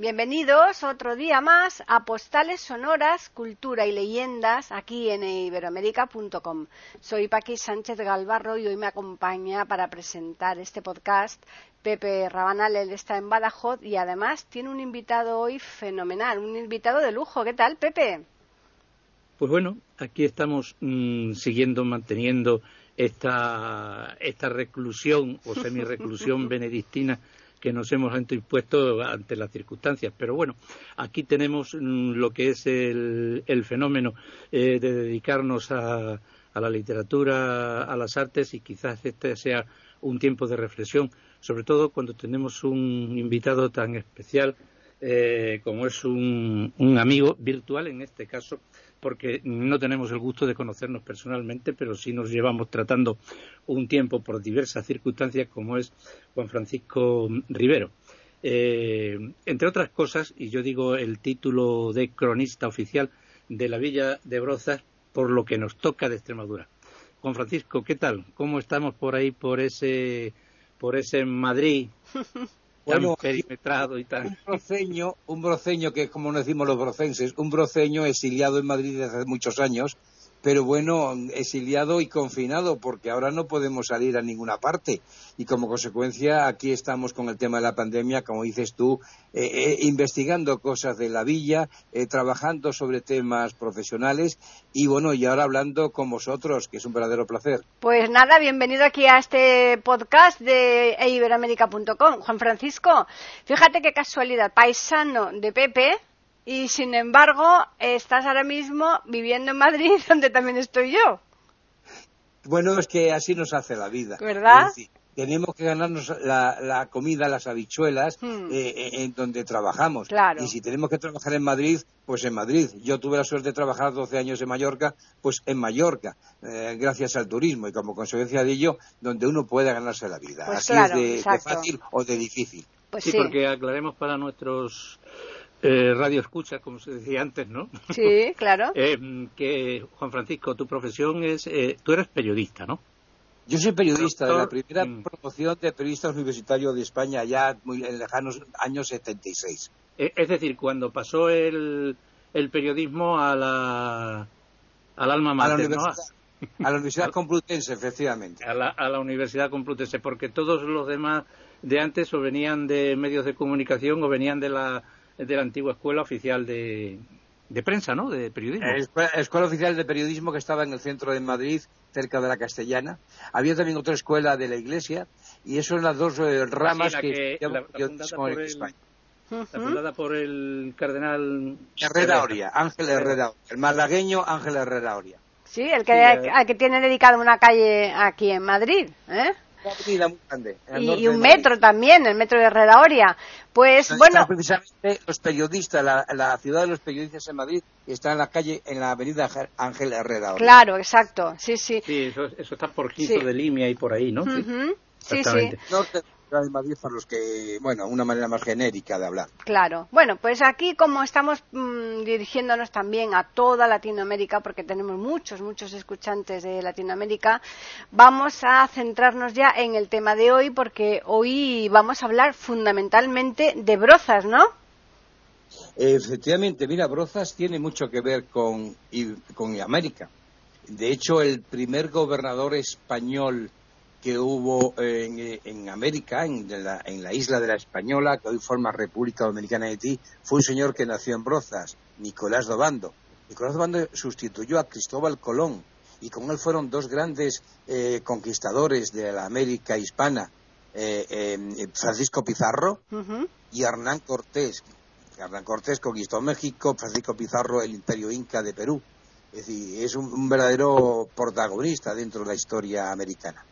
Bienvenidos otro día más a Postales Sonoras, Cultura y Leyendas aquí en iberoamérica.com. Soy Paqui Sánchez Galvarro y hoy me acompaña para presentar este podcast Pepe Rabanal. Él está en Badajoz y además tiene un invitado hoy fenomenal, un invitado de lujo. ¿Qué tal, Pepe? Pues bueno, aquí estamos mmm, siguiendo, manteniendo esta, esta reclusión o semi-reclusión benedictina que nos hemos impuesto ante las circunstancias. Pero bueno, aquí tenemos lo que es el, fenómeno eh, de dedicarnos a, a, la literatura, a las artes y quizás este sea un tiempo de reflexión, sobre todo cuando tenemos un invitado tan especial eh, como es un amigo virtual en este caso porque no tenemos el gusto de conocernos personalmente, pero sí nos llevamos tratando un tiempo por diversas circunstancias, como es Juan Francisco Rivero. Eh, entre otras cosas, y yo digo el título de cronista oficial de la Villa de Brozas, por lo que nos toca de Extremadura. Juan Francisco, ¿qué tal? ¿Cómo estamos por ahí, por ese, por ese Madrid bueno, perimetrado y tal. Un broceño, un broceño que es como nos decimos los brocenses, un broceño exiliado en Madrid desde hace muchos años, pero bueno, exiliado y confinado porque ahora no podemos salir a ninguna parte y como consecuencia aquí estamos con el tema de la pandemia, como dices tú, eh, eh, investigando cosas de la villa, eh, trabajando sobre temas profesionales y bueno, y ahora hablando con vosotros, que es un verdadero placer. Pues nada, bienvenido aquí a este podcast de iberoamérica.com. Juan Francisco, fíjate qué casualidad, paisano de Pepe, y sin embargo estás ahora mismo viviendo en Madrid, donde también estoy yo. Bueno, es que así nos hace la vida. ¿Verdad? Decir, tenemos que ganarnos la, la comida, las habichuelas, hmm. eh, en donde trabajamos. Claro. Y si tenemos que trabajar en Madrid, pues en Madrid. Yo tuve la suerte de trabajar 12 años en Mallorca, pues en Mallorca, eh, gracias al turismo y como consecuencia de ello, donde uno puede ganarse la vida. Pues Así claro, es de, fácil o de difícil. Pues sí, sí, porque aclaremos para nuestros eh, radio escucha, como se decía antes, ¿no? Sí, claro. eh, que Juan Francisco, tu profesión es, eh, tú eres periodista, ¿no? Yo soy periodista Doctor, de la primera mm. promoción de periodista universitario de España ya muy en lejanos años 76. Eh, es decir, cuando pasó el, el periodismo a la al alma A la mater, ¿no? Universidad, a la Universidad Complutense, efectivamente. a la, a la Universidad Complutense, porque todos los demás de antes o venían de medios de comunicación o venían de la, de la antigua escuela oficial de, de prensa, ¿no? De periodismo. Escuela, escuela Oficial de Periodismo que estaba en el centro de Madrid, cerca de la Castellana. Había también otra escuela de la Iglesia y eso son las dos eh, ramas Sí, la que, que- la- la en por el- España. La fundada por el cardenal Herrera Oria, Ángel Herrera Oria. El malagueño Ángel Herrera Oria. Sí, el que, Sí, eh. al que tiene dedicado una calle aquí en Madrid, ¿eh? Una avenida muy grande. Y, y un metro también, el metro de Herrera Oria. Pues Donde bueno, precisamente los periodistas, la, la ciudad de los periodistas en Madrid está en la calle, en la avenida Ángel Herrera Oria. claro, exacto, sí, sí. Sí, eso, eso está por Quinto Sí. de Limia y por ahí, ¿no? Sí. Ujú, Sí, sí, norte la ciudad de Madrid para los que, bueno, una manera más genérica de hablar. claro. Bueno, pues aquí como estamos mm, dirigiéndonos también a toda Latinoamérica, porque tenemos muchos, muchos escuchantes de Latinoamérica, vamos a centrarnos ya en el tema de hoy, porque hoy vamos a hablar fundamentalmente de brozas, ¿no? Efectivamente, mira, Brozas tiene mucho que ver con, con América. De hecho, el primer gobernador español que hubo en, en América, en la, en la isla de la Española, que hoy forma República Dominicana de Haití, fue un señor que nació en Brozas, Nicolás Dobando. Nicolás Dobando sustituyó a Cristóbal Colón y con él fueron dos grandes eh, conquistadores de la América hispana, eh, eh, Francisco Pizarro y Hernán Cortés. Hernán Cortés conquistó México, Francisco Pizarro el imperio inca de Perú. Es decir, es un, un verdadero protagonista dentro de la historia americana.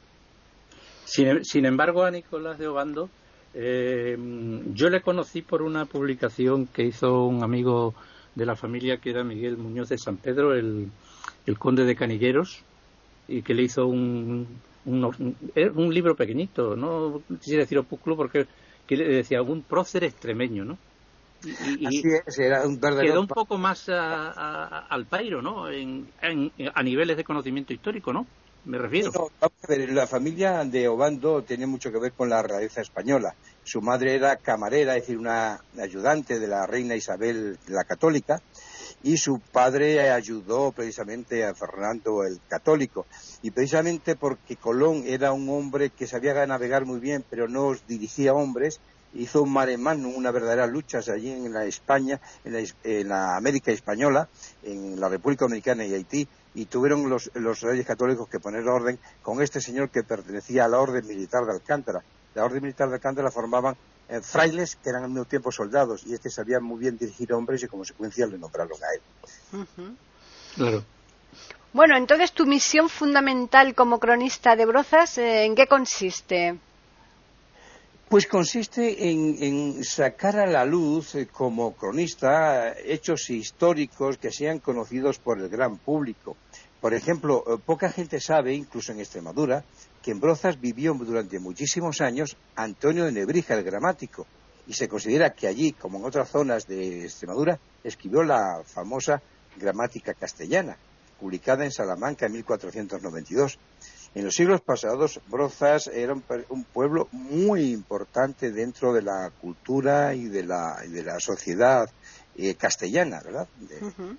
Sin, sin embargo, a Nicolás de Obando, eh, yo le conocí por una publicación que hizo un amigo de la familia que era Miguel Muñoz de San Pedro, el, el conde de Canilleros, y que le hizo un, un, un libro pequeñito, no quisiera decir opúsculo porque que decía algún prócer extremeño, ¿no? Y, Así es, era un verdadero... Quedó un poco más al pairo, ¿no? En, a niveles de conocimiento histórico, ¿no? Me refiero. la familia de Obando tiene mucho que ver con la realeza española. Su madre era camarera, es decir, una ayudante de la reina Isabel la Católica, y su padre ayudó precisamente a Fernando el Católico. Y precisamente porque Colón era un hombre que sabía navegar muy bien, pero no dirigía hombres, hizo un mare una verdadera lucha allí en la España, en la, América española, en la República Dominicana y Haití, y tuvieron los, reyes católicos que poner orden con este señor que pertenecía a la Orden Militar de Alcántara. La Orden Militar de Alcántara formaban eh, frailes que eran al mismo tiempo soldados y este sabía muy bien dirigir hombres y como consecuencia le nombraron a él. Claro. Bueno, entonces tu misión fundamental como cronista de Brozas, eh, ¿en qué consiste? Pues consiste en, sacar a la luz, eh, como cronista, hechos históricos que sean conocidos por el gran público. Por ejemplo, eh, poca gente sabe, incluso en Extremadura, que en Brozas vivió durante muchísimos años Antonio de Nebrija, el gramático, y se considera que allí, como en otras zonas de Extremadura, escribió la famosa gramática castellana, publicada en Salamanca en 1492. En los siglos pasados, Brozas era un, pueblo muy importante dentro de la cultura y de la, sociedad eh, castellana, ¿verdad?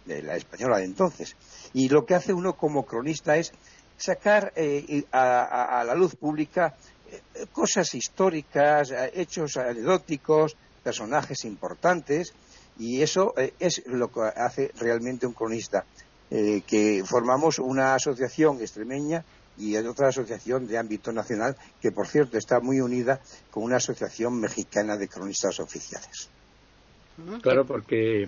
De, la española de entonces. Y lo que hace uno como cronista es sacar eh, a, la luz pública eh, cosas históricas, hechos anecdóticos, personajes importantes, y eso es lo que hace realmente un cronista. que formamos una asociación extremeña y otra asociación de ámbito nacional que, por cierto, está muy unida con una asociación mexicana de cronistas oficiales. Claro, porque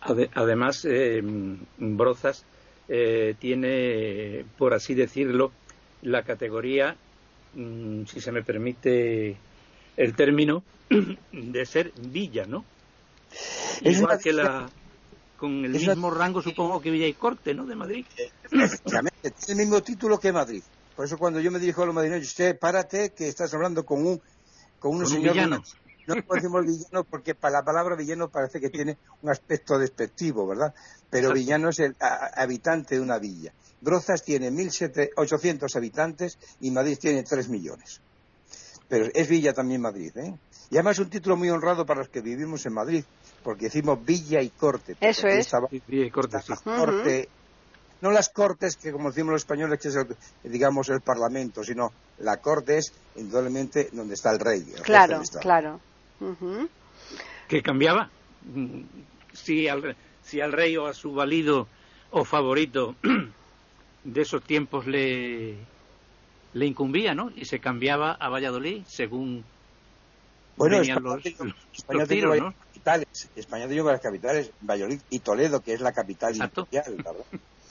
además eh, Brozas eh, tiene, por así decirlo, la categoría, mm, si se me permite el término, de ser villa, ¿no? Igual que la, con el mismo rango, supongo, que Villa y Corte, ¿no? De Madrid. Efectivamente, tiene el mismo título que Madrid. Por eso cuando yo me dirijo a los madrileños, usted párate que estás hablando con un con un señor villano. No decimos villano porque para la palabra villano parece que tiene un aspecto despectivo, ¿verdad? Pero villano es el habitante de una villa. Brozas tiene 1.800 habitantes y Madrid tiene 3 millones. Pero es villa también Madrid, ¿eh? Y además es un título muy honrado para los que vivimos en Madrid, porque decimos villa y corte. Eso es. villa y corte, sí. corte, no las cortes que como decimos los españoles que es digamos el parlamento sino la corte es indudablemente donde está el rey claro claro que cambiaba si al, si al rey o a su valido o favorito de esos tiempos le le incumbía no y se cambiaba a Valladolid según bueno, España, los, tiros, ¿no? capitales. España tiene varias capitales, Valladolid y Toledo, que es la capital industrial, ¿verdad?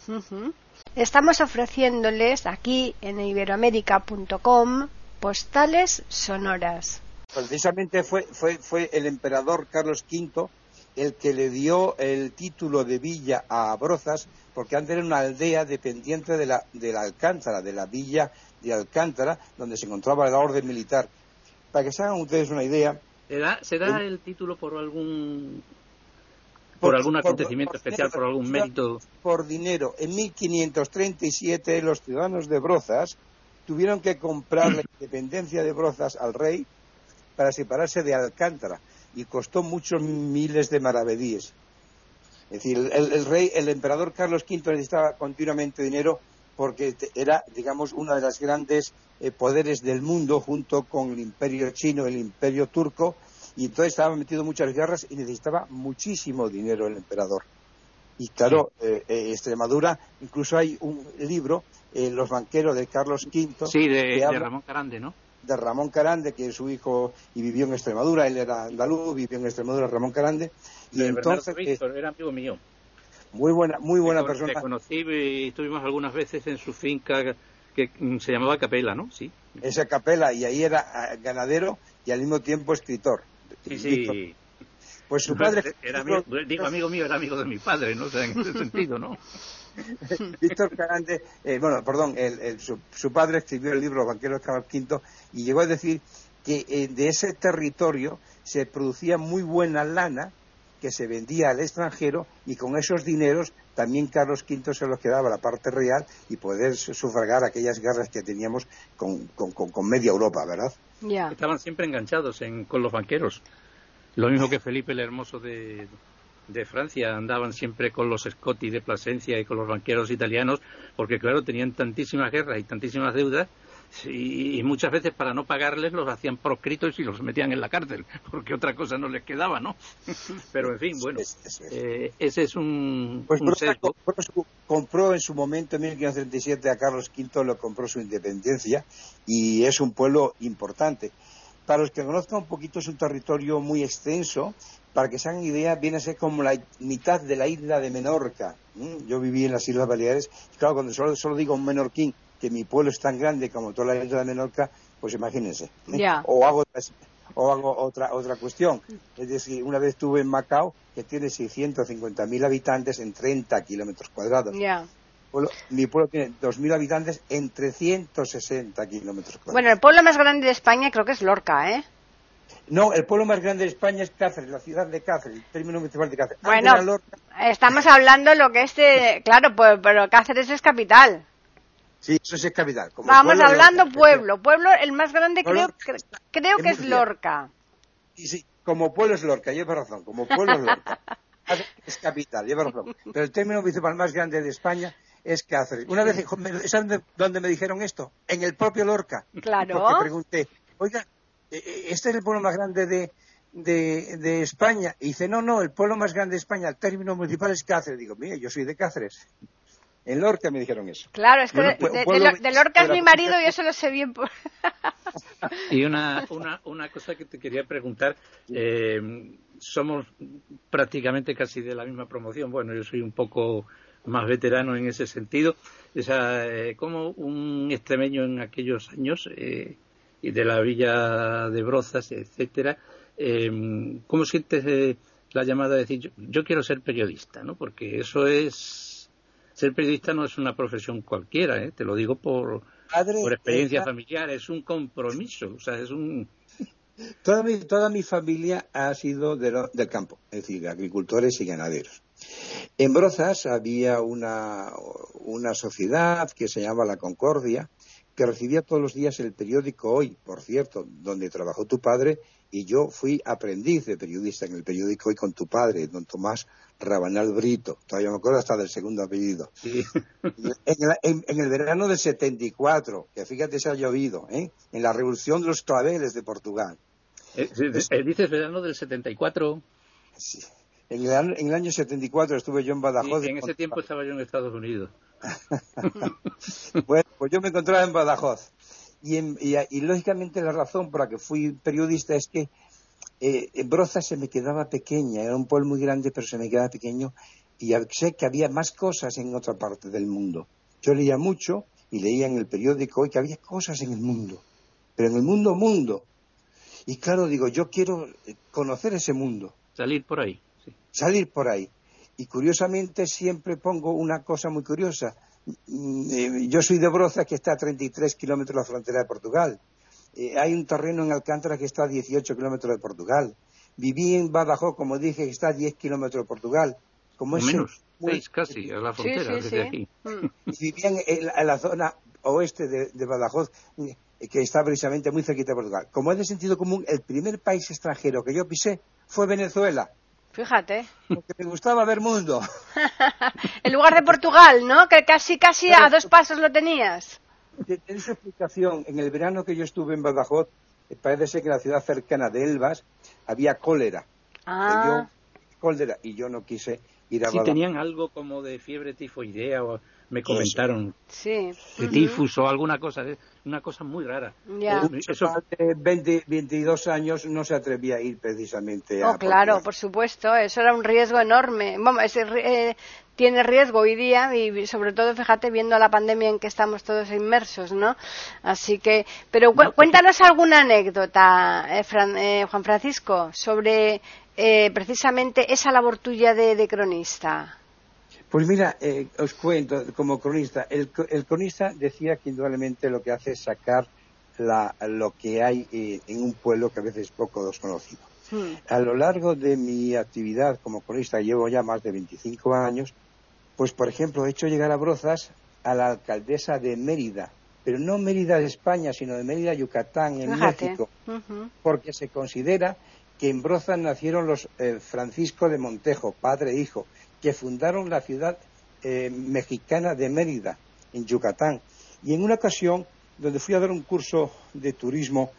Estamos ofreciéndoles aquí en iberoamérica.com postales sonoras. Precisamente fue, fue, fue el emperador Carlos V el que le dio el título de villa a Brozas, porque antes era una aldea dependiente de la, de la Alcántara, de la villa de Alcántara, donde se encontraba la orden militar para que se hagan ustedes una idea. ¿Se da, el título por algún por, algún acontecimiento especial, por algún mérito? Por dinero. En 1537 los ciudadanos de Brozas tuvieron que comprar la independencia de Brozas al rey para separarse de Alcántara y costó muchos miles de maravedíes. Es decir, el, rey, el emperador Carlos V necesitaba continuamente dinero porque era, digamos, uno de los grandes eh, poderes del mundo junto con el imperio chino, el imperio turco, y entonces estaba metido en muchas guerras y necesitaba muchísimo dinero el emperador. Y claro, eh, eh, Extremadura, incluso hay un libro, Los banqueros de Carlos V. Sí, de, Ramón Carande, ¿no? De Ramón Carande, que es su hijo y vivió en Extremadura, él era andaluz, vivió en Extremadura, Ramón Carande. Y entonces. era amigo mío. Muy buena, muy buena persona. Te conocí y estuvimos algunas veces en su finca que se llamaba Capela, ¿no? Sí. Esa Capela, y ahí era ah, ganadero y al mismo tiempo escritor. Sí, sí. Pues su padre... Era amigo, digo amigo mío, era amigo de mi padre, ¿no? O sea, en ese sentido, ¿no? Víctor Carande, eh, bueno, perdón, su, padre escribió el libro Banquero Carlos V y llegó a decir que eh, de ese territorio se producía muy buena lana que se vendía al extranjero y con esos dineros también Carlos V se los quedaba la parte real y poder sufragar aquellas guerras que teníamos con, media Europa, ¿verdad? Estaban siempre enganchados con los banqueros. Lo mismo que Felipe el Hermoso de, de Francia andaban siempre con los Scotti de Plasencia y con los banqueros italianos, porque claro, tenían tantísimas guerras y tantísimas deudas y, muchas veces para no pagarles los hacían proscritos y los metían en la cárcel, porque otra cosa no les quedaba, ¿no? Pero en fin, bueno, eh, ese es un, pues compró, en su momento, en 1537, a Carlos V, lo compró su independencia y es un pueblo importante. Para los que conozcan un poquito, es un territorio muy extenso. Para que se hagan idea, viene a ser como la mitad de la isla de Menorca. Yo viví en las Islas Baleares. claro, cuando solo, solo digo un menorquín, que mi pueblo es tan grande como toda la isla de Menorca, pues imagínense. O hago o hago otra otra cuestión. Es decir, una vez estuve en Macao, que tiene 650.000 habitantes en 30 kilómetros cuadrados. Mi pueblo tiene 2.000 habitantes en 360 kilómetros cuadrados. Bueno, el pueblo más grande de España creo que es Lorca, ¿eh? No, el pueblo más grande de España es Cáceres, la ciudad de Cáceres, el término municipal de Cáceres. Bueno, estamos hablando lo que es, claro, pues, pero Cáceres es capital. Sí, eso sí es capital. Vamos hablando pueblo. Pueblo, el más grande creo, creo que es Lorca. Sí, sí, como pueblo es Lorca, lleva razón, como pueblo es Lorca. es capital, lleva razón. Pero el término municipal más grande de España es Cáceres. Una vez, ¿saben dónde me dijeron esto? En el propio Lorca. Claro. Porque pregunté, oiga, eh, eh, ¿este es el pueblo más grande de, de, de, España? Y dice, no, no, el pueblo más grande de España, el término municipal es Cáceres. Digo, mire, yo soy de Cáceres. En Lorca me dijeron eso. Claro, es que de, Lorca es mi marido y eso lo sé bien. y una, una, una cosa que te quería preguntar. Eh, somos prácticamente casi de la misma promoción. Bueno, yo soy un poco más veterano en ese sentido. O sea, eh, como un extremeño en aquellos años eh, y de la villa de Brozas, etcétera, ¿cómo sientes la llamada de decir yo, yo, quiero ser periodista? ¿no? Porque eso es ser periodista no es una profesión cualquiera, ¿eh? te lo digo por, por experiencia familiar, es un compromiso, o sea, es un... Toda mi, toda mi familia ha sido del campo, es decir, agricultores y ganaderos. En Brozas había una, una sociedad que se llama La Concordia, que recibía todos los días el periódico Hoy, por cierto, donde trabajó tu padre, y yo fui aprendiz de periodista en el periódico Hoy con tu padre, don Tomás Rabanal Brito. Todavía me acuerdo hasta del segundo apellido. En, el verano del 74, que fíjate se ha llovido, ¿eh? en la revolución de los claveles de Portugal. Eh, eh, ¿Dices verano del 74? Sí. En el, en el, año 74 estuve yo en Badajoz. en ese tiempo estaba yo en Estados Unidos. bueno, pues yo me encontraba en Badajoz. Y, lógicamente la razón por la que fui periodista es que eh, Broza se me quedaba pequeña, era un pueblo muy grande, pero se me quedaba pequeño y sé que había más cosas en otra parte del mundo. Yo leía mucho y leía en el periódico que había cosas en el mundo, pero en el mundo, mundo. Y claro, digo, yo quiero eh, conocer ese mundo. Salir por ahí. Salir por ahí. Y curiosamente siempre pongo una cosa muy curiosa. Mm, eh, yo soy de Broza, que está a 33 kilómetros de la frontera de Portugal. Eh, hay un terreno en Alcántara que está a 18 kilómetros de Portugal. Viví en Badajoz, como dije, que está a 10 kilómetros de Portugal. Como Menos, seis casi, a la frontera, desde aquí. Vivía en, la zona oeste de, Badajoz, eh, que está precisamente muy cerquita de Portugal. Como es de sentido común, el primer país extranjero que yo pisé fue Venezuela. Fíjate. Porque me gustaba ver mundo. en lugar de Portugal, ¿no? Que casi, casi a dos pasos lo tenías. Tienes explicación. En el verano que yo estuve en Badajoz, eh, parece ser que en la ciudad cercana de Elvas había cólera. Ah. cólera. Y yo no quise ir a sí, tenían algo como de fiebre tifoidea o me comentaron. Sí. De tifus o alguna cosa, una cosa muy rara. Ya. Eso... De 20, 22 años no se atrevía a ir precisamente a. Oh, claro, por supuesto, eso era un riesgo enorme. Vamos, ese, eh, tiene riesgo hoy día y sobre todo, fíjate, viendo la pandemia en que estamos todos inmersos, ¿no? Así que, pero cuéntanos alguna anécdota, eh, eh, Juan Francisco, sobre precisamente esa labor tuya de cronista. Pues mira, eh, os cuento como cronista. El, cronista decía que indudablemente lo que hace es sacar lo que hay eh, en un pueblo que a veces es poco desconocido. Hmm. A lo largo de mi actividad como cronista, llevo ya más de 25 años, pues por ejemplo he hecho llegar a Brozas a la alcaldesa de Mérida, pero no Mérida de España, sino de Mérida, Yucatán, en México, porque se considera que en Brozas nacieron los eh, Francisco de Montejo, padre e hijo, que fundaron la ciudad eh, mexicana de Mérida, en Yucatán. Y en una ocasión, donde fui a dar un curso de turismo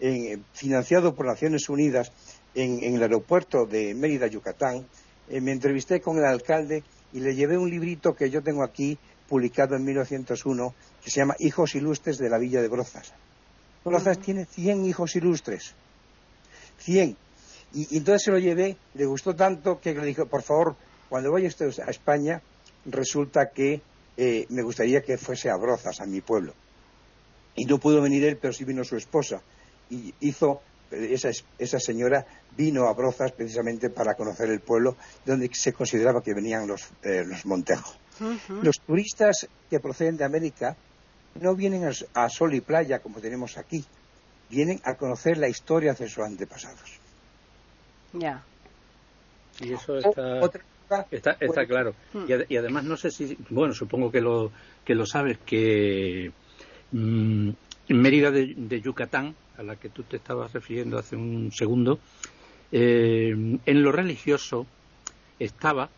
eh, financiado por Naciones Unidas en, el aeropuerto de Mérida, Yucatán, eh, me entrevisté con el alcalde y le llevé un librito que yo tengo aquí, publicado en 1901, que se llama Hijos Ilustres de la Villa de Brozas. Brozas tiene 100 hijos ilustres. 100. Y, y, entonces se lo llevé, le gustó tanto que le dije, por favor, cuando vaya usted a España, resulta que eh, me gustaría que fuese a Brozas, a mi pueblo. Y no pudo venir él, pero sí vino su esposa. Y hizo, esa, esa señora vino a Brozas precisamente para conocer el pueblo donde se consideraba que venían los, eh, los Montejos. Los turistas que proceden de América no vienen a, sol y playa como tenemos aquí, vienen a conocer la historia de sus antepasados. Ya. Y eso está... Está, está claro. Hmm. Y, además no sé si, bueno, supongo que lo, que lo sabes, que mm, Mérida de, Yucatán, a la que tú te estabas refiriendo hace un segundo, eh, en lo religioso estaba,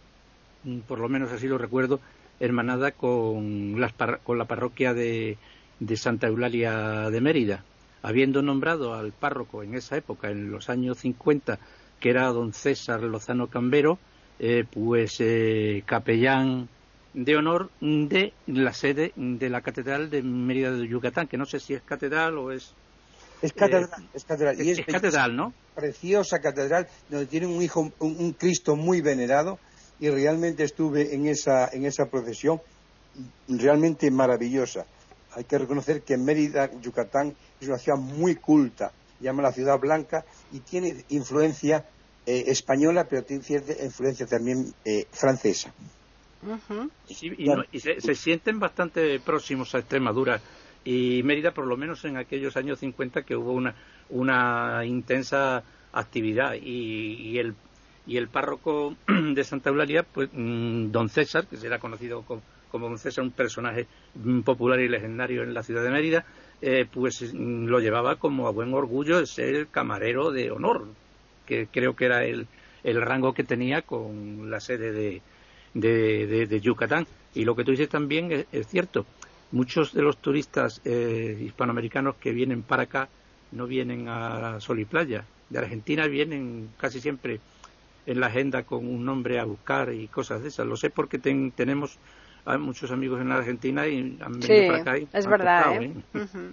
mm, por lo menos así lo recuerdo, hermanada con, las con la parroquia de, de Santa Eulalia de Mérida. Habiendo nombrado al párroco en esa época, en los años 50, que era don César Lozano Cambero, eh, pues eh, capellán de honor de la sede de la Catedral de Mérida de Yucatán, que no sé si es catedral o es... Es catedral, eh, es catedral. Y es, catedral, ¿no? Preciosa catedral, donde tiene un hijo, un, Cristo muy venerado, y realmente estuve en esa, en esa procesión realmente maravillosa. Hay que reconocer que Mérida, Yucatán, es una ciudad muy culta, llama la ciudad blanca, y tiene influencia eh, española, pero tiene cierta influencia también eh, francesa. y, se, sienten bastante próximos a Extremadura y Mérida, por lo menos en aquellos años 50, que hubo una, una intensa actividad. Y, el y el párroco de Santa Eulalia, pues mm, don César, que será conocido como, don César, un personaje mm, popular y legendario en la ciudad de Mérida, eh, pues mm, lo llevaba como a buen orgullo de ser camarero de honor que creo que era el, el rango que tenía con la sede de, de, Yucatán. Y lo que tú dices también es, cierto. Muchos de los turistas eh, hispanoamericanos que vienen para acá no vienen a Sol y Playa. De Argentina vienen casi siempre en la agenda con un nombre a buscar y cosas de esas. Lo sé porque tenemos a muchos amigos en la Argentina y han venido para acá. es verdad. ¿eh? ¿eh?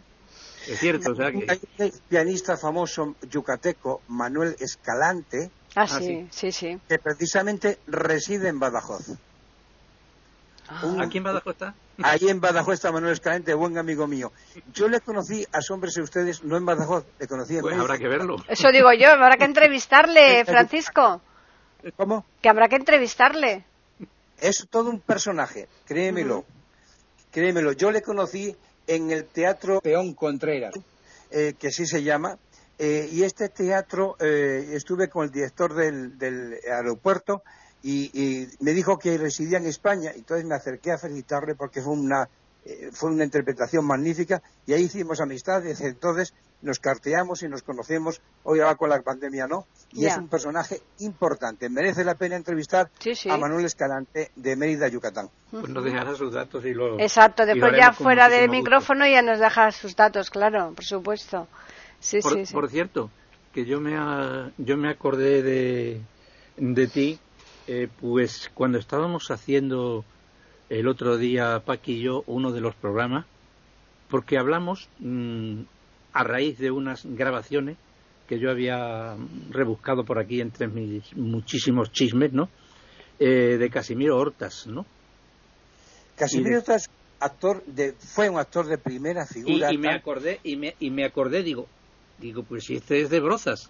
Es cierto, o sea que... Hay un pianista famoso yucateco, Manuel Escalante, ah, ah sí, sí, sí, que precisamente reside en Badajoz. Ah. ¿Aquí en Badajoz está? Ahí en Badajoz está Manuel Escalante, buen amigo mío. Yo le conocí, asómbrese ustedes, no en Badajoz, le conocí en Pues habrá que verlo. Eso digo yo, habrá que entrevistarle, Francisco. ¿Cómo? Que habrá que entrevistarle. Es todo un personaje, créemelo. Créemelo, yo le conocí en el Teatro Peón Contreras, eh, que así se llama. Eh, y este teatro eh, estuve con el director del, aeropuerto y, me dijo que residía en España. Entonces me acerqué a felicitarle porque fue una, fue una interpretación magnífica y ahí hicimos amistad. Desde entonces nos carteamos y nos conocemos. Hoy ahora con la pandemia no. Y es un personaje importante. Merece la pena entrevistar a Manuel Escalante de Mérida, Yucatán. Pues nos dejará sus datos y lo. Exacto, después ya fuera del micrófono ya nos deja sus datos, claro, por supuesto. Sí, por, sí, sí. por cierto, que yo me, yo me acordé de, de ti, eh, pues cuando estábamos haciendo el otro día, Paqui y yo, uno de los programas, porque hablamos mm, a raíz de unas grabaciones que yo había rebuscado por aquí entre mis muchísimos chismes, ¿no? Eh, de Casimiro Hortas, ¿no? Casimiro Hortas actor de, fue un actor de primera figura. Y, me acordé y me, y me acordé digo digo pues si este es de Brozas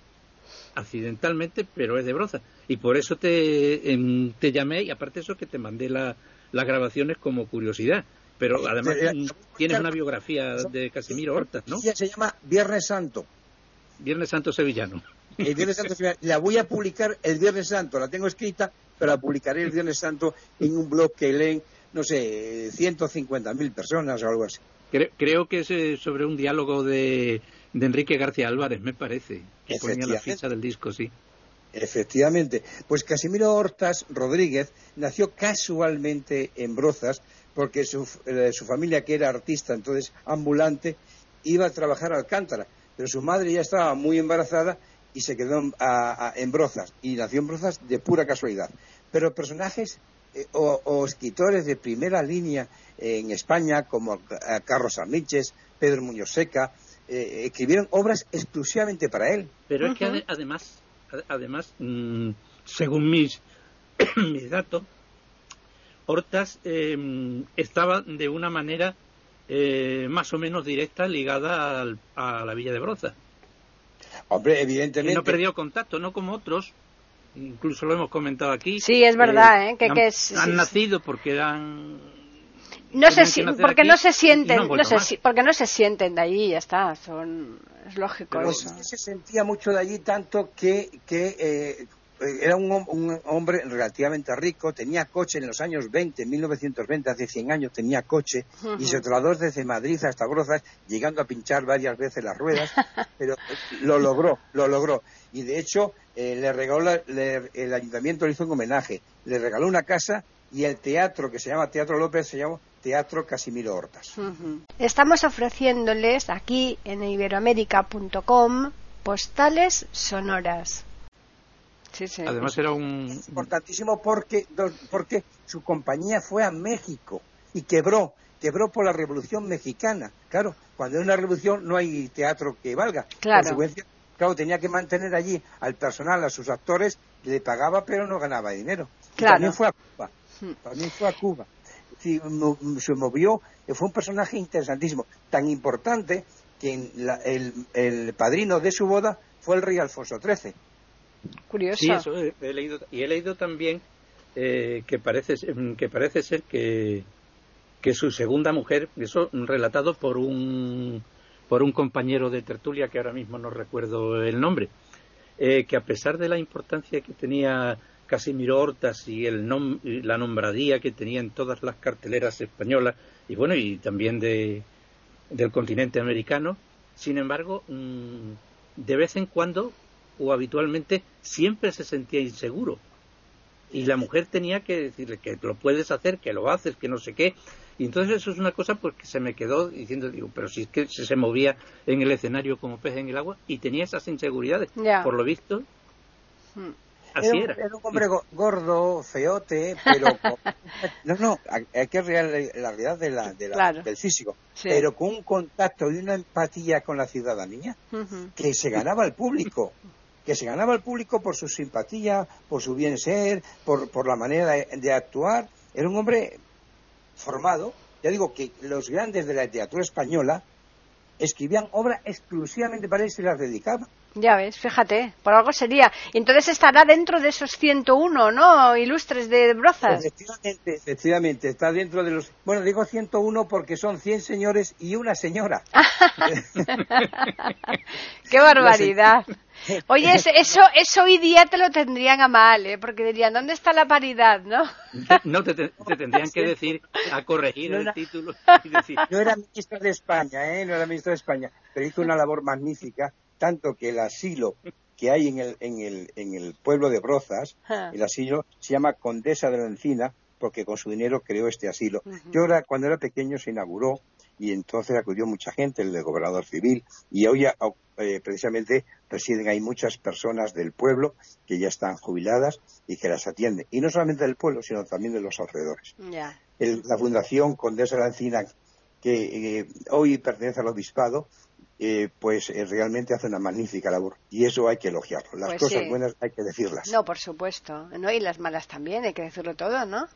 accidentalmente, pero es de Broza. Y por eso te, em, te llamé y aparte eso que te mandé la, las grabaciones como curiosidad. Pero además Eh, mm, tienes una biografía de Casimiro Hortas, ¿no? Se llama Viernes Santo. Viernes Santo Sevillano. El Viernes Santo la voy a publicar el Viernes Santo, la tengo escrita, pero la publicaré el Viernes Santo en un blog que leen, no sé, 150.000 personas o algo así. Creo, creo que es eh, sobre un diálogo de, de Enrique García Álvarez, me parece. Que ponía la ficha del disco, sí. Efectivamente. Pues Casimiro Hortas Rodríguez nació casualmente en Brozas porque su, eh, su familia, que era artista, entonces ambulante, iba a trabajar a Alcántara. Pero su madre ya estaba muy embarazada y se quedó en, a- a- en Brozas. Y nació en Brozas de pura casualidad. Pero personajes eh, o, o escritores de primera línea en España, como eh, Carlos Arniches, Pedro Muñoz Seca, eh, escribieron obras exclusivamente para él. Pero es que además, ade- además mm, según mis, mis datos, Hortas eh, estaba de una manera eh, más o menos directa ligada al- a la Villa de Broza. Hombre, Y evidentemente. no perdió contacto, no como otros, incluso lo hemos comentado aquí. Sí, es verdad, ¿eh? Que, han, que es- han sí. nacido porque eran No se, si- porque aquí no se y sienten, no no se porque no se sienten de allí, ya está, son, es lógico Pues eso. se sentía mucho de allí tanto que, que eh, era un, un hombre relativamente rico, tenía coche en los años 20, 1920, hace 100 años tenía coche y Ujú. se trasladó desde Madrid hasta Brozas, llegando a pinchar varias veces las ruedas, pero lo logró, lo logró. Y de hecho, eh, le regaló, la- le- el ayuntamiento le hizo un homenaje, le regaló una casa y el teatro que se llama Teatro López se llamó Teatro Casimiro Hortas. Estamos ofreciéndoles aquí en iberoamérica.com postales sonoras. Sí, sí. Además era un... importantísimo porque, porque su compañía fue a México y quebró, quebró por la Revolución Mexicana. Claro, cuando hay una revolución no hay teatro que valga. Claro. En consecuencia, claro, tenía que mantener allí al personal, a sus actores, le pagaba pero no ganaba dinero. Y Claro. También fue a Cuba. Hmm. También fue a Cuba. Se movió, eh, fue un personaje interesantísimo, tan importante que en la- el, el padrino de su boda fue el rey Alfonso XIII. Curioso. Sí, eso he, he leído. Y he leído también eh, que, parece, ser- que parece ser que, que su segunda mujer, eso relatado por un, por un compañero de tertulia que ahora mismo no recuerdo el nombre, eh, que a pesar de la importancia que tenía Casimiro Hortas y, el nom- la nombradía que tenía en todas las carteleras españolas y bueno, y también de, del continente americano, sin embargo, mm, de vez en cuando o habitualmente siempre se sentía inseguro. Y la mujer tenía que decirle que lo puedes hacer, que lo haces, que no sé qué. Y entonces eso es una cosa pues que se me quedó diciendo, digo, pero si es que se, se movía en el escenario como pez en el agua y tenía esas inseguridades. Por lo visto, Mm. Así era. un hombre go- gordo, feote, pero con- no, no, hay que real la realidad de la, de la- Claro. del físico, Sí. pero con un contacto y una empatía con la ciudadanía que se ganaba al público, que se ganaba al público por su simpatía, por su bien ser, por, por la manera de, de actuar. Era un hombre formado. Ya digo que los grandes de la literatura española escribían obras exclusivamente para él y se las dedicaban. Ya ves, fíjate, por algo sería. Entonces estará dentro de esos 101, ¿no? Ilustres de Brozas. Efectivamente, efectivamente, está dentro de los... Bueno, digo 101 porque son 100 señores y una señora. ¡Qué barbaridad! Oye, es- eso, eso hoy día te lo tendrían a mal, ¿eh? Porque dirían, ¿dónde está la paridad, no? No te, te- te tendrían que decir a corregir No el título y decir, No era ministro de España, ¿eh? No era ministro de España, pero hizo una labor magnífica, tanto que el asilo que hay en el, en el, en el pueblo de Brozas, Ah. el asilo se llama Condesa de la Encina, porque con su dinero creó este asilo. Ujú. Yo era, cuando era pequeño se inauguró y entonces acudió mucha gente, el de gobernador civil, y hoy ya, eh, precisamente residen ahí muchas personas del pueblo que ya están jubiladas y que las atienden. Y no solamente del pueblo, sino también de los alrededores el- la Fundación Condesa de la Encina, que eh, hoy pertenece al Obispado, eh, pues eh, realmente hace una magnífica labor. Y eso hay que elogiarlo. Las Pues cosas sí. buenas hay que decirlas. No, por supuesto. No, y las malas también, hay que decirlo todo, ¿no?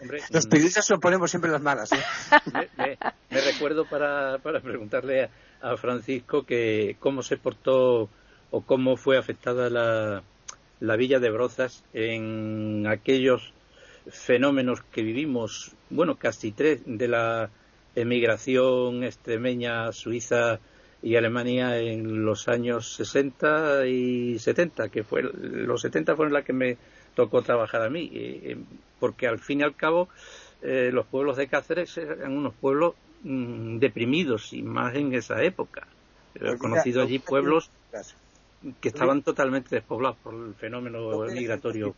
hombre, Los mm, periodistas oponemos siempre las malas. ¿eh? me, me- me recuerdo para, para preguntarle a, a Francisco que cómo se portó o cómo fue afectada la, la villa de Brozas en aquellos fenómenos que vivimos, bueno, casi tres, de la emigración extremeña, suiza y Alemania en los años 60 y 70, que fue los 70 fueron las que me tocó trabajar a mí, eh, porque al fin y al cabo eh, los pueblos de Cáceres eran unos pueblos mm, deprimidos y más en esa época. He conocido allí pueblos que estaban totalmente despoblados por el fenómeno migratorio.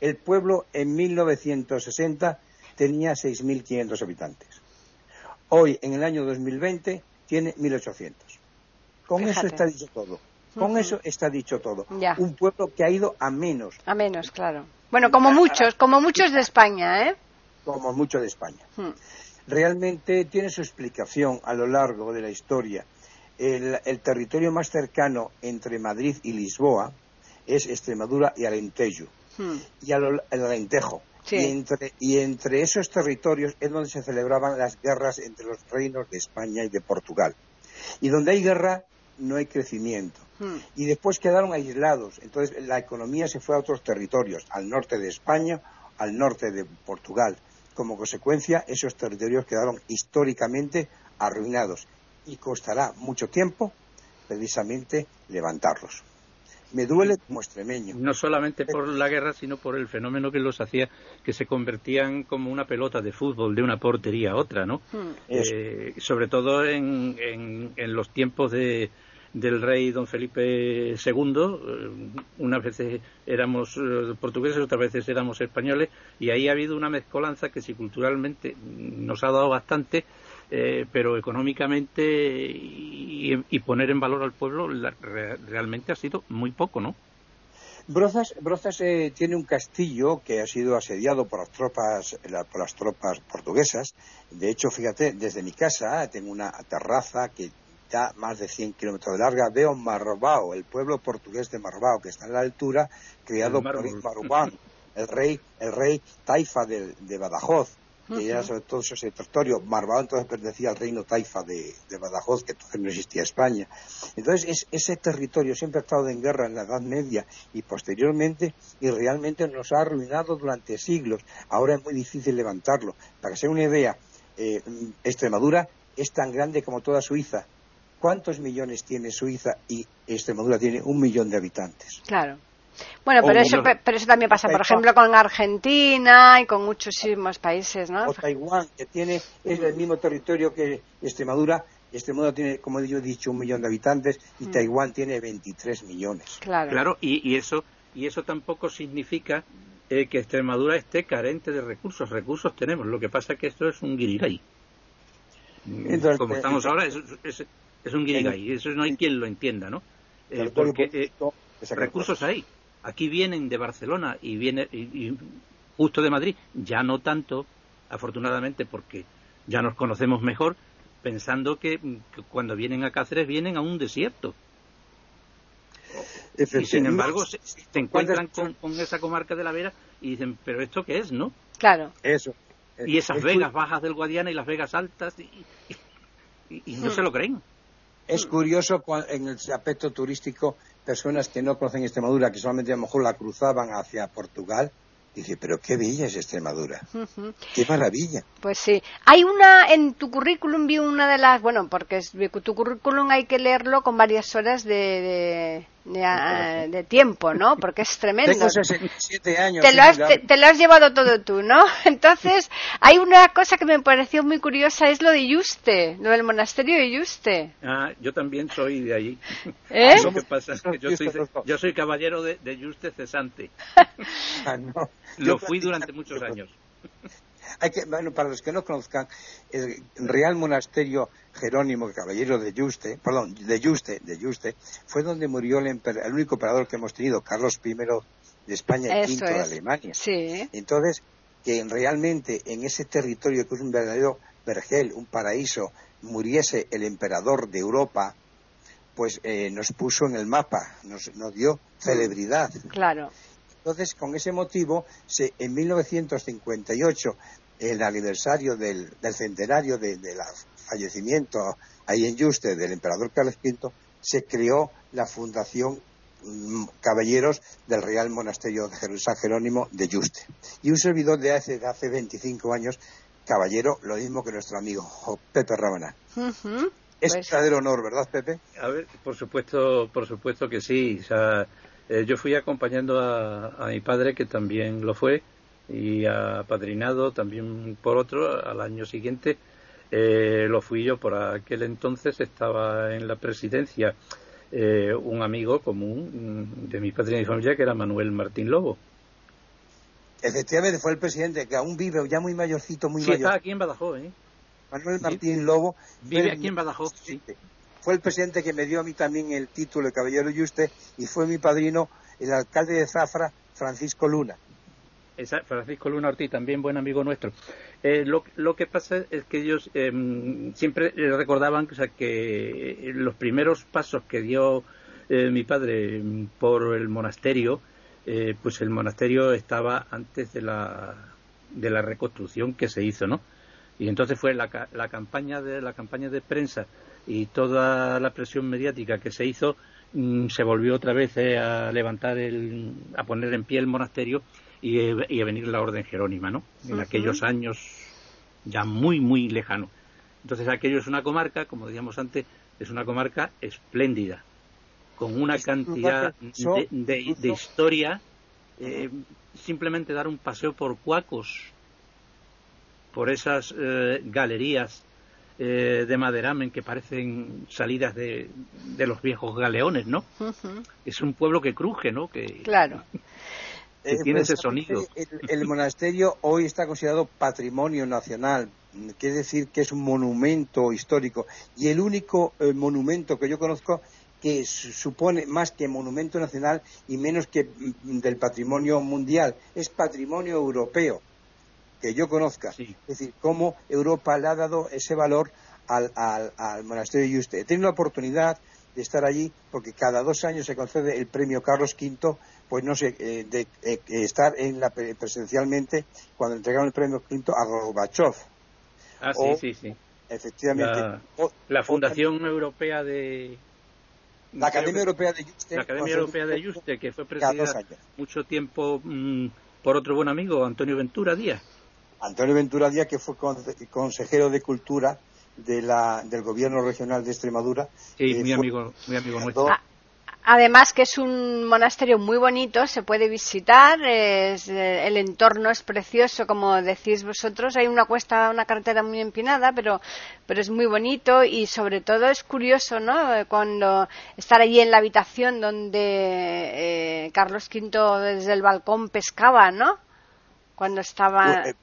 El pueblo en 1960 tenía 6.500 habitantes. Hoy, en el año 2020, tiene 1.800. Con eso está dicho todo. Con eso está dicho todo. Un pueblo que ha ido a menos. A menos, claro. Bueno, como muchos, como muchos de España, ¿eh? Como muchos de España. Hmm. Realmente tiene su explicación a lo largo de la historia. El, territorio más cercano entre Madrid y Lisboa es Extremadura y Alentejo. Hmm. Y el Alentejo. Y, entre, esos territorios es donde se celebraban las guerras entre los reinos de España y de Portugal. Y donde hay guerra no hay crecimiento. Hmm. Y después quedaron aislados. Entonces la economía se fue a otros territorios, al norte de España, al norte de Portugal. Como consecuencia, esos territorios quedaron históricamente arruinados y costará mucho tiempo precisamente levantarlos me duele como extremeño. No solamente por la guerra, sino por el fenómeno que los hacía que se convertían como una pelota de fútbol de una portería a otra, ¿no? Hmm. Eh, sobre todo en, en, los tiempos de, del rey don Felipe II, eh, unas veces éramos eh, portugueses, otras veces éramos españoles, y ahí ha habido una mezcolanza que si culturalmente nos ha dado bastante, eh, pero económicamente y, poner en valor al pueblo realmente ha sido muy poco, ¿no? Brozas, Brozas eh, tiene un castillo que ha sido asediado por las tropas por las tropas portuguesas. De hecho, fíjate, desde mi casa tengo una terraza que da más de 100 kilómetros de larga. Veo Marbao, el pueblo portugués de Marbao, que está en la altura, creado por el rey, el rey Taifa de Badajoz que era sobre todo ese territorio. Marbao entonces pertenecía al reino taifa de, Badajoz, que entonces no existía España. Entonces ese territorio siempre ha estado en guerra en la Edad Media y posteriormente y realmente nos ha arruinado durante siglos. Ahora es muy difícil levantarlo. Para que se una idea, eh, Extremadura es tan grande como toda Suiza. ¿Cuántos millones tiene Suiza y Extremadura tiene un millón de habitantes? Claro. Bueno, pero eso, pero eso también pasa, por ejemplo, con Argentina y con muchísimos países, ¿no? O Taiwán, que tiene es el mismo territorio que Extremadura. Extremadura tiene, como yo he dicho, un millón de habitantes y mm. Taiwán tiene 23 millones. Claro, claro y, eso, y eso tampoco significa eh, que Extremadura esté carente de recursos. Recursos tenemos. Lo que pasa es que esto es un guirigay. Como eh, estamos ahora, es, es, un guirigay. Eso no hay quien lo entienda, ¿no? Eh, porque recursos hay aquí vienen de Barcelona y viene y, justo de Madrid, ya no tanto, afortunadamente, porque ya nos conocemos mejor, pensando que, cuando vienen a Cáceres vienen a un desierto. Y sin embargo, se, encuentran con, esa comarca de la Vera y dicen, ¿pero esto qué es, no? Claro. Eso. Y esas vegas bajas del Guadiana y las vegas altas, y, no se lo creen. Es curioso en el aspecto turístico personas que no conocen Extremadura, que solamente a lo mejor la cruzaban hacia Portugal, Dice, pero qué bella es Extremadura. Qué maravilla. Pues sí. Hay una, en tu currículum vi una de las, bueno, porque tu currículum hay que leerlo con varias horas de, de, tiempo, ¿no? Porque es tremendo. Tengo 67 años. Te lo, has, te, lo has llevado todo tú, ¿no? Entonces, hay una cosa que me pareció muy curiosa, es lo de Yuste, lo del monasterio de Yuste. Ah, yo también soy de allí. ¿Eh? Lo que pasa es que yo soy, yo soy caballero de, de Yuste cesante. ah, no. Lo fui durante muchos años. Hay que, bueno, para los que no conozcan, el Real Monasterio Jerónimo Caballero de Yuste, perdón, de Yuste, de Yuste, fue donde murió el, único emperador que hemos tenido, Carlos I de España y V de Alemania. Sí. Entonces, que realmente en ese territorio que es un verdadero vergel, un paraíso, muriese el emperador de Europa, pues eh, nos puso en el mapa, nos, nos dio celebridad. Claro. Entonces, con ese motivo, en 1958, el aniversario del, centenario del fallecimiento ahí en Yuste del emperador Carlos V, se creó la Fundación mm, Caballeros del Real Monasterio de San Jerónimo de Yuste. Y un servidor de hace, de hace 25 años, caballero, lo mismo que nuestro amigo Pepe Rabanal. Es un verdadero honor, ¿verdad, Pepe? A ver, por supuesto, por supuesto que sí. O sea, eh, yo fui acompañando a, mi padre, que también lo fue, y a padrinado también por otro al año siguiente. Eh, lo fui yo por aquel entonces, estaba en la presidencia eh, un amigo común de mi padre y mi familia, que era Manuel Martín Lobo. Efectivamente, fue el presidente, que aún vive, ya muy mayorcito, muy sí, mayor. está aquí en Badajoz, ¿eh? Manuel Martín Lobo. Vive aquí en Badajoz, sí. Fue el presidente que me dio a mí también el título de Caballero Yuste y fue mi padrino, el alcalde de Zafra, Francisco Luna. Francisco Luna Ortiz, también buen amigo nuestro. Eh, lo, que pasa es que ellos em, siempre recordaban que los primeros pasos que dio eh, mi padre em, por el monasterio, eh, pues el monasterio estaba antes de la, de la reconstrucción que se hizo, ¿no? Y entonces fue la, la, campaña de la campaña de prensa y toda la presión mediática que se hizo mm, se volvió otra vez eh, a levantar el, a poner en pie el monasterio y, eh, y a venir la orden jerónima, ¿no? En aquellos años ya muy muy lejanos. Entonces aquello es una comarca, como decíamos antes, es una comarca espléndida, con una cantidad de, de, historia. Eh, simplemente dar un paseo por Cuacos por esas eh, galerías eh, de maderamen que parecen salidas de, los viejos galeones, ¿no? Es un pueblo que cruje, ¿no? Que, claro. que eh, tiene ese sonido. El, monasterio hoy está considerado patrimonio nacional, quiere decir que es un monumento histórico. Y el único monumento que yo conozco que supone más que monumento nacional y menos que mm, del patrimonio mundial, es patrimonio europeo que yo conozca. Es decir, cómo Europa le ha dado ese valor al, al, monasterio de Yuste. He tenido la oportunidad de estar allí porque cada dos años se concede el premio Carlos V, pues no sé, eh, de, eh, estar en la, presencialmente cuando entregaron el premio V a Gorbachev. Ah, sí, sí, sí. Efectivamente. La, Fundación Europea de. La Academia Europea de Yuste. La Academia Europea de Yuste, que fue presidida mucho tiempo mm, por otro buen amigo, Antonio Ventura Díaz. Antonio Ventura Díaz, que fue consejero de Cultura de la, del Gobierno Regional de Extremadura. Sí, eh, muy, amigo, muy amigo nuestro. Además que es un monasterio muy bonito, se puede visitar, es, eh, el entorno es precioso, como decís vosotros. Hay una cuesta, una carretera muy empinada, pero, pero es muy bonito y sobre todo es curioso, ¿no? Cuando estar allí en la habitación donde eh, Carlos V desde el balcón pescaba, ¿no? Cuando estaba... Eh,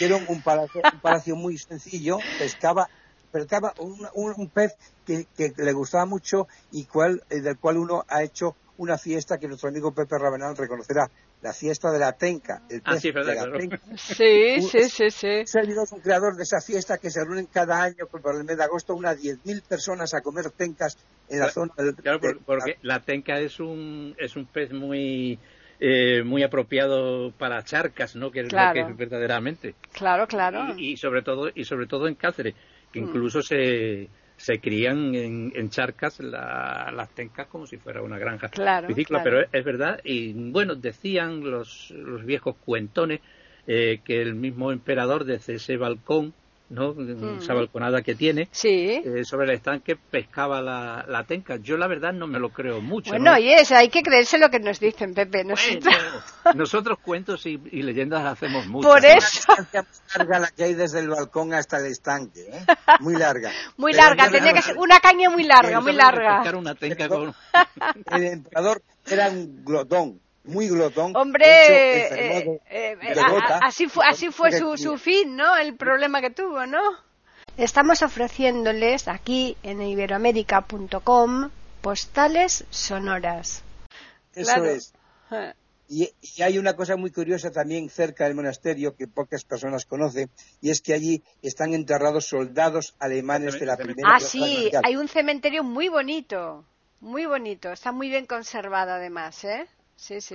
era un palacio, muy sencillo, pescaba pescaba un, un, pez que, le gustaba mucho y cual, eh, del cual uno ha hecho una fiesta que nuestro amigo Pepe Ravenal reconocerá, la fiesta de la tenca. El ah, sí, verdad, sí, sí, sí, sí. es un creador de esa fiesta que se reúnen cada año por el mes de agosto unas 10.000 personas a comer tencas en la zona del... Claro, porque la tenca es un, es un pez muy eh, muy apropiado para charcas, ¿no? Que es lo que es verdaderamente. Claro, claro. Y, sobre todo y sobre todo en Cáceres, que mm. incluso se se crían en, charcas las tencas como si fuera una granja claro, pero es, verdad y bueno decían los, los viejos cuentones eh, que el mismo emperador desde ese balcón ¿no? Esa balconada que tiene eh, sobre el estanque pescaba la, la, tenca. Yo la verdad no me lo creo mucho. Bueno, y es, hay que creerse lo que nos dicen, Pepe. Nosotros, nosotros cuentos y, leyendas hacemos mucho. Por eso. Muy larga la que hay desde el balcón hasta el estanque, ¿eh? Muy larga. muy larga, tenía que ser una caña muy larga, muy larga. Una tenca con... El emperador era un glotón muy glotón. Hombre, eh, eh, así fue, así fue su, su fin, ¿no? El problema que tuvo, ¿no? Estamos ofreciéndoles aquí en iberoamérica.com postales sonoras. Eso es. Ah. Y, hay una cosa muy curiosa también cerca del monasterio que pocas personas conocen, y es que allí están enterrados soldados alemanes de la Primera Ah, sí, hay un cementerio muy bonito, muy bonito, está muy bien conservado además, ¿eh?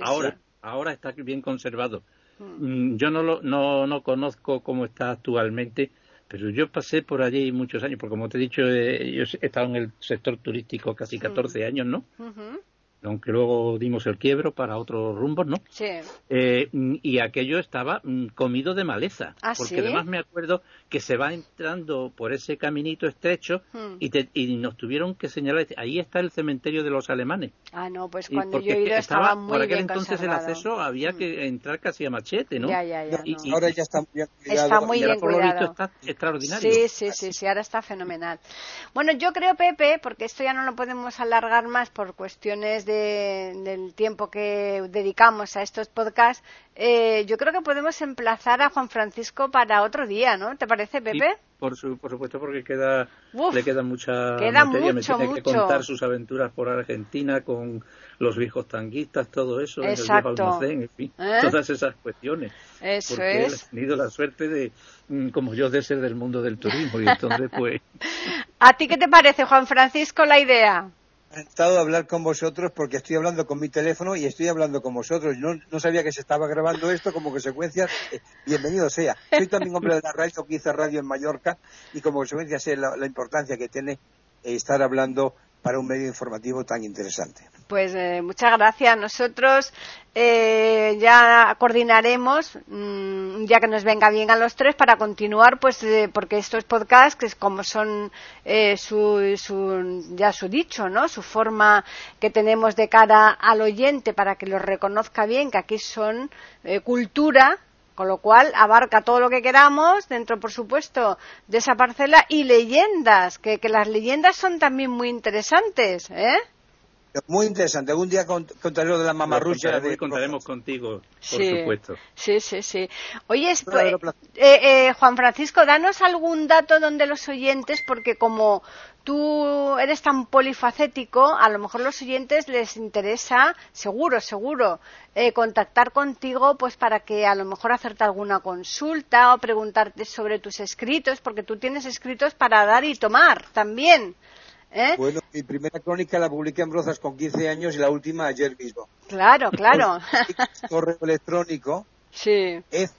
Ahora, ahora está bien conservado. Mm. Mm, yo no, lo, no, no conozco cómo está actualmente, pero yo pasé por allí muchos años, porque como te he dicho, eh, yo he estado en el sector turístico casi 14 años, ¿no? Aunque luego dimos el quiebro para otros rumbos, ¿no? Sí. Eh, y aquello estaba mm, comido de maleza, ¿Ah, porque sí? además me acuerdo que se va entrando por ese caminito estrecho Hmm. y, te- y nos tuvieron que señalar, ahí está el cementerio de los alemanes. Ah, no, pues cuando porque yo he ido estaba muy por aquel bien entonces el conservado. acceso había Mm. que entrar casi a machete, ¿no? Ya, ya, ya. Y- no. y- Ahora ya está muy bien cuidado. Está muy bien cuidado. está extraordinario. Sí, sí, sí, sí, ahora está fenomenal. Bueno, yo creo, Pepe, porque esto ya no lo podemos alargar más por cuestiones de- del tiempo que dedicamos a estos podcasts, eh, yo creo que podemos emplazar a Juan Francisco para otro día, ¿no? ¿Te parece, Sí, Pepe? por, su- por supuesto, porque queda, Uf, le queda mucha queda materia. Me mucho, tiene que mucho. contar sus aventuras por Argentina con los viejos tanguistas, todo eso, en el viejo almacén, en fin, ¿Eh? todas esas cuestiones. Eso porque él es. ha tenido la suerte de, mm, como yo, de ser del mundo del turismo y entonces, pues, ¿A ti qué te parece, Juan Francisco, la idea? Encantado de hablar con vosotros porque estoy hablando con mi teléfono y estoy hablando con vosotros. No, no sabía que se estaba grabando esto como consecuencia. eh, bienvenido sea. Soy también hombre de la radio que hice radio en Mallorca y como consecuencia sé la, importancia que tiene estar hablando para un medio informativo tan interesante. Pues eh, muchas gracias. Nosotros eh, ya coordinaremos, mm, ya que nos venga bien a los tres, para continuar, pues eh, porque estos podcasts, que es como son eh, su, su- ya su dicho, ¿no? Su forma que tenemos de cara al oyente para que los reconozca bien, que aquí son eh, cultura, con lo cual abarca todo lo que queramos dentro, por supuesto, de esa parcela y leyendas, que, que las leyendas son también muy interesantes, ¿eh? Muy interesante. Algún día cont- contaré lo de la mamarrucha. contaremos, de contaremos contigo, por Sí, supuesto. Sí, sí, sí. Oye, es- Verdadero placer. eh, eh, Juan Francisco, danos algún dato donde los oyentes, porque como tú eres tan polifacético, a lo mejor los oyentes les interesa, seguro, seguro, eh, contactar contigo, pues para que a lo mejor hacerte alguna consulta o preguntarte sobre tus escritos, porque tú tienes escritos para dar y tomar también. ¿eh? Bueno, mi primera crónica la publiqué en Brozas con 15 años y la última ayer mismo. Claro, claro. Correo electrónico sí. es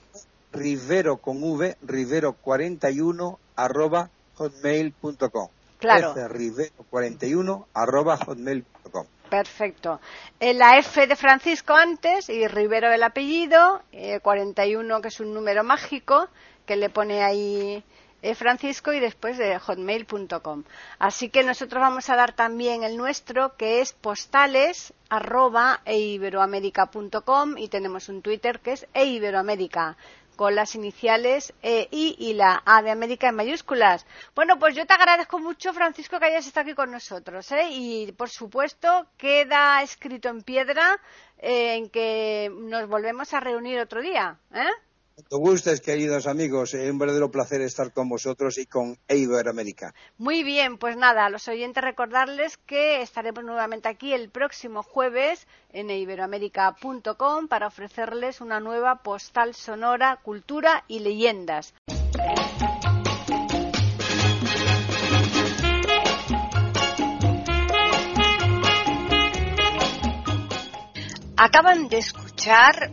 rivero con v, rivero 41 arroba hotmail.com. Claro. Rivero 41 arroba hotmail.com. Perfecto. Eh, la F de Francisco antes y Rivero el apellido, eh, 41 que es un número mágico que le pone ahí eh, Francisco y después de hotmail.com. Así que nosotros vamos a dar también el nuestro que es postales arroba eiberoamerica.com y tenemos un Twitter que es eiberoamerica con las iniciales E, I y la A de América en mayúsculas. Bueno, pues yo te agradezco mucho, Francisco, que hayas estado aquí con nosotros. ¿eh? Y, por supuesto, queda escrito en piedra eh, en que nos volvemos a reunir otro día. ¿eh? Cuando gustes, queridos amigos, es un verdadero placer estar con vosotros y con Iberoamérica. Muy bien, pues nada, a los oyentes recordarles que estaremos nuevamente aquí el próximo jueves en iberoamérica.com para ofrecerles una nueva postal sonora, cultura y leyendas. Acaban de escuchar